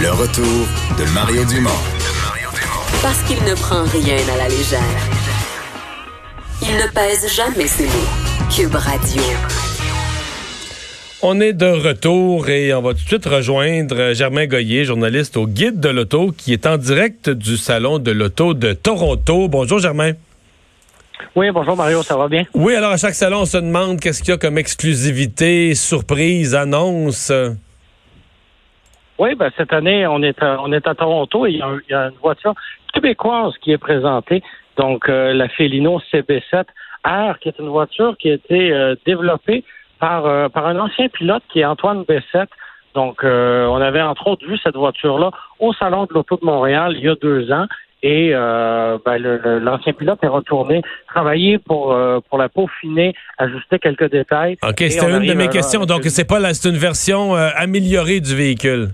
Le retour de Mario Dumont. Parce qu'il ne prend rien à la légère. Il ne pèse jamais ses mots. Cube Radio. On est de retour et on va tout de suite rejoindre Germain Goyer, journaliste au Guide de l'Auto, qui est en direct du Salon de l'Auto de Toronto. Bonjour Germain. Oui, bonjour Mario, ça va bien? Oui, alors à chaque salon, on se demande qu'est-ce qu'il y a comme exclusivité, surprise, annonce. Oui, ben cette année, on est à, on est à Toronto et il y, a, il y a une voiture québécoise qui est présentée, donc euh, la Felino CB7 R, qui est une voiture qui a été euh, développée par, euh, par un ancien pilote qui est Antoine Bessette. Donc, on avait entre autres vu cette voiture-là au Salon de l'Auto de Montréal il y a deux ans. Et euh, ben, l'ancien pilote est retourné travailler pour pour la peaufiner, ajuster quelques détails. OK, c'était une de mes questions. Donc, c'est pas c'est une version améliorée du véhicule?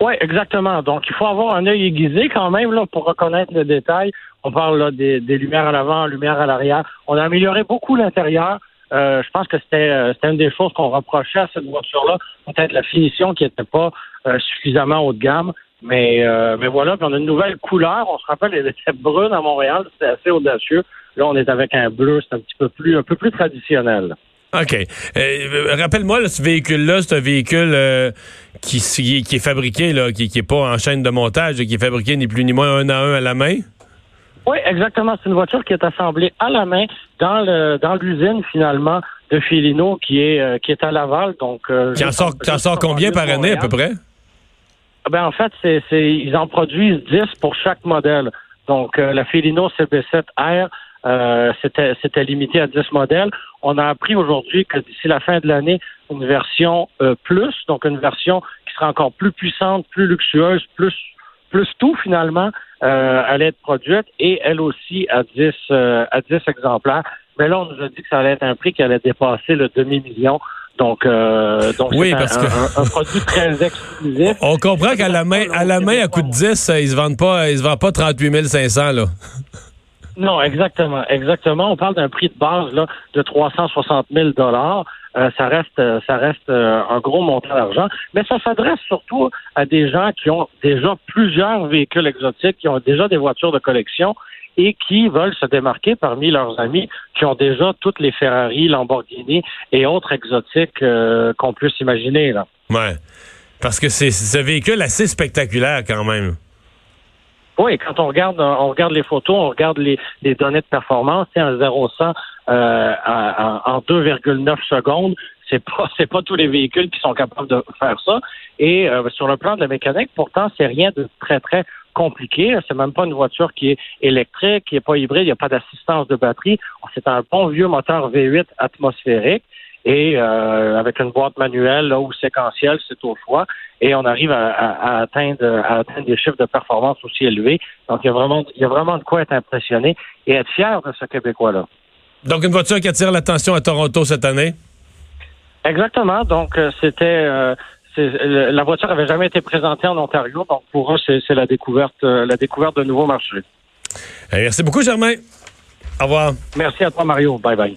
Oui, exactement. Donc, il faut avoir un œil aiguisé quand même là, pour reconnaître le détail. On parle là, des, des lumières à l'avant, lumières à l'arrière. On a amélioré beaucoup l'intérieur. Euh, je pense que c'était c'était une des choses qu'on reprochait à cette voiture-là. Peut-être la finition qui n'était pas euh, suffisamment haut de gamme. Mais, euh, mais voilà, puis on a une nouvelle couleur. On se rappelle, elle était brune à Montréal. C'était assez audacieux. Là, on est avec un bleu. C'est un petit peu plus, un peu plus traditionnel. OK. Euh, Rappelle-moi, ce véhicule-là, c'est un véhicule euh, qui, qui, est fabriqué, là, qui n'est pas en chaîne de montage, qui est fabriqué ni plus ni moins un à un à la main? Oui, exactement. C'est une voiture qui est assemblée à la main dans le dans l'usine, finalement, de Filino, qui est euh, qui est à Laval. Donc, euh, qui en sort, qui en sort combien par année, à peu près? Ben, en fait, c'est, ils en produisent 10 pour chaque modèle. Donc, la Filino CB7R, euh, c'était, limité à 10 modèles. On a appris aujourd'hui que d'ici la fin de l'année, une version euh, plus, donc une version qui sera encore plus puissante, plus luxueuse, plus plus tout finalement, euh, allait être produite et elle aussi à 10 euh, à 10 exemplaires. Mais là, on nous a dit que ça allait être un prix qui allait dépasser le demi-million. Donc, euh, donc oui, parce un, que... un, un, produit très exclusif. On comprend qu'à la main, à la main, à coup de 10, ils se vendent pas, ils se vendent pas 38 500, là. Non, exactement, exactement. On parle d'un prix de base là de 360 000 dollars. Euh, ça reste, ça reste euh, un gros montant d'argent, mais ça s'adresse surtout à des gens qui ont déjà plusieurs véhicules exotiques, qui ont déjà des voitures de collection et qui veulent se démarquer parmi leurs amis qui ont déjà toutes les Ferrari, Lamborghini et autres exotiques euh, qu'on puisse imaginer là. Ouais, parce que c'est ce véhicule assez spectaculaire quand même. Oui, quand on regarde, on regarde les photos, on regarde les, les données de performance, c'est un 0 100 euh, en 2,9 secondes. C'est pas, c'est pas tous les véhicules qui sont capables de faire ça. Et euh, sur le plan de la mécanique, pourtant, c'est rien de très très compliqué. C'est même pas une voiture qui est électrique, qui est pas hybride, il n'y a pas d'assistance de batterie. C'est un bon vieux moteur V8 atmosphérique et euh, avec une boîte manuelle là, ou séquentielle, c'est au choix, et on arrive à, à, à, atteindre, à atteindre des chiffres de performance aussi élevés. Donc il y a vraiment, il y a vraiment de quoi être impressionné et être fier de ce Québécois-là. Donc une voiture qui attire l'attention à Toronto cette année? Exactement. Donc euh, c'était euh, la voiture avait jamais été présentée en Ontario, donc pour eux c'est la découverte, euh, la découverte de nouveaux marchés. merci beaucoup, Germain. Au revoir. Merci à toi, Mario. Bye bye.